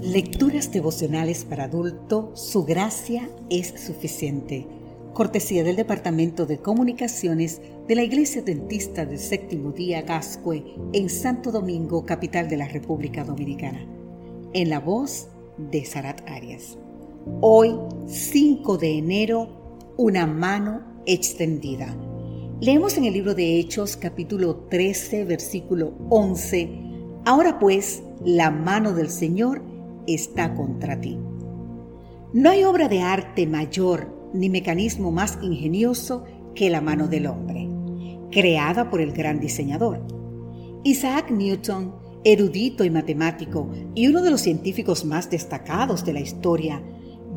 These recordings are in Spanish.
Lecturas devocionales para adulto, su gracia es suficiente. Cortesía del Departamento de Comunicaciones de la Iglesia Dentista del Séptimo Día Gascue en Santo Domingo, capital de la República Dominicana. En la voz de Sarat Arias. Hoy, 5 de enero, una mano extendida. Leemos en el libro de Hechos capítulo 13, versículo 11. Ahora pues, la mano del Señor está contra ti. No hay obra de arte mayor ni mecanismo más ingenioso que la mano del hombre, creada por el gran diseñador. Isaac Newton, erudito y matemático y uno de los científicos más destacados de la historia,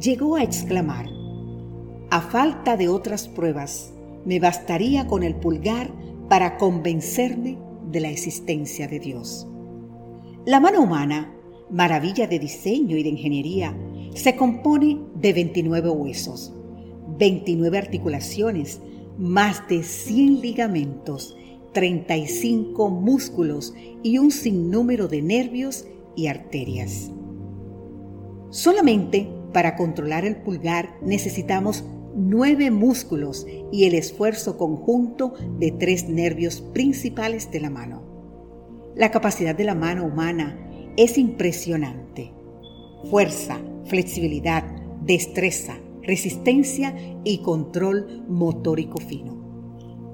llegó a exclamar, a falta de otras pruebas, me bastaría con el pulgar para convencerme de la existencia de Dios. La mano humana maravilla de diseño y de ingeniería, se compone de 29 huesos, 29 articulaciones, más de 100 ligamentos, 35 músculos y un sinnúmero de nervios y arterias. Solamente para controlar el pulgar necesitamos nueve músculos y el esfuerzo conjunto de tres nervios principales de la mano. La capacidad de la mano humana es impresionante. Fuerza, flexibilidad, destreza, resistencia y control motórico fino.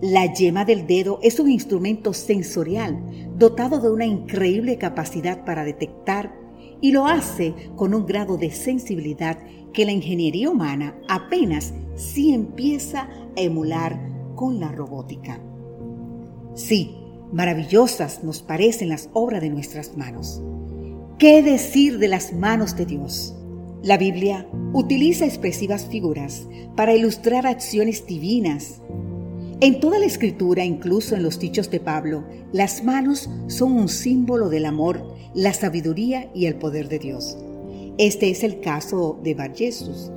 La yema del dedo es un instrumento sensorial dotado de una increíble capacidad para detectar y lo hace con un grado de sensibilidad que la ingeniería humana apenas sí empieza a emular con la robótica. Sí, maravillosas nos parecen las obras de nuestras manos ¿Qué decir de las manos de Dios? La Biblia utiliza expresivas figuras para ilustrar acciones divinas. En toda la escritura, incluso en los dichos de Pablo, las manos son un símbolo del amor, la sabiduría y el poder de Dios. Este es el caso de Bar Jesús,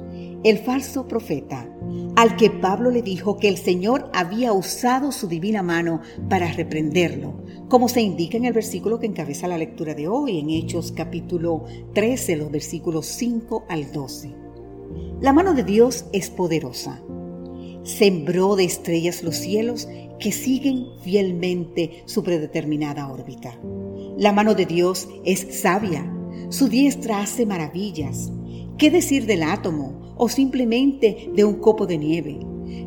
el falso profeta, al que Pablo le dijo que el Señor había usado su divina mano para reprenderlo, como se indica en el versículo que encabeza la lectura de hoy, en Hechos capítulo 13, los versículos 5 al 12. La mano de Dios es poderosa. Sembró de estrellas los cielos que siguen fielmente su predeterminada órbita. La mano de Dios es sabia, su diestra hace maravillas. ¿Qué decir del átomo? O simplemente de un copo de nieve.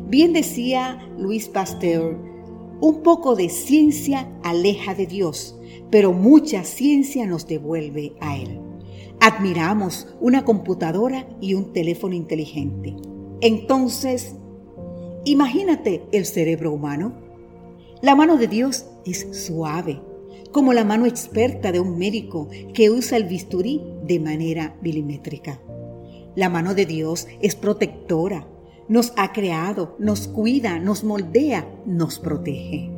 Bien decía Luis Pasteur, un poco de ciencia aleja de Dios, pero mucha ciencia nos devuelve a Él. Admiramos una computadora y un teléfono inteligente. Entonces, imagínate el cerebro humano. La mano de Dios es suave, como la mano experta de un médico que usa el bisturí de manera milimétrica. La mano de Dios es protectora, nos ha creado, nos cuida, nos moldea, nos protege.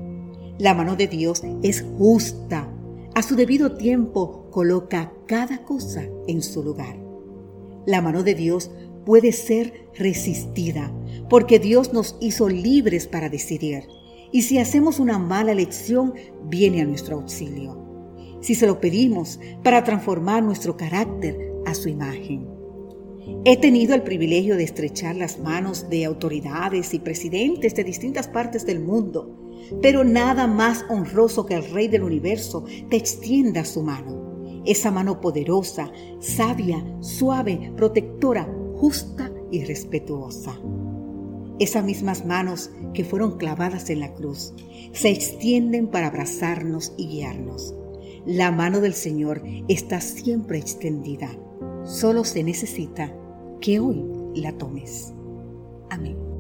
La mano de Dios es justa. A su debido tiempo coloca cada cosa en su lugar. La mano de Dios puede ser resistida porque Dios nos hizo libres para decidir. Y si hacemos una mala elección, viene a nuestro auxilio. Si se lo pedimos para transformar nuestro carácter a su imagen. He tenido el privilegio de estrechar las manos de autoridades y presidentes de distintas partes del mundo, pero nada más honroso que el Rey del Universo te extienda su mano. Esa mano poderosa, sabia, suave, protectora, justa y respetuosa. Esas mismas manos que fueron clavadas en la cruz se extienden para abrazarnos y guiarnos. La mano del Señor está siempre extendida. Solo se necesita que hoy la tomes. Amén.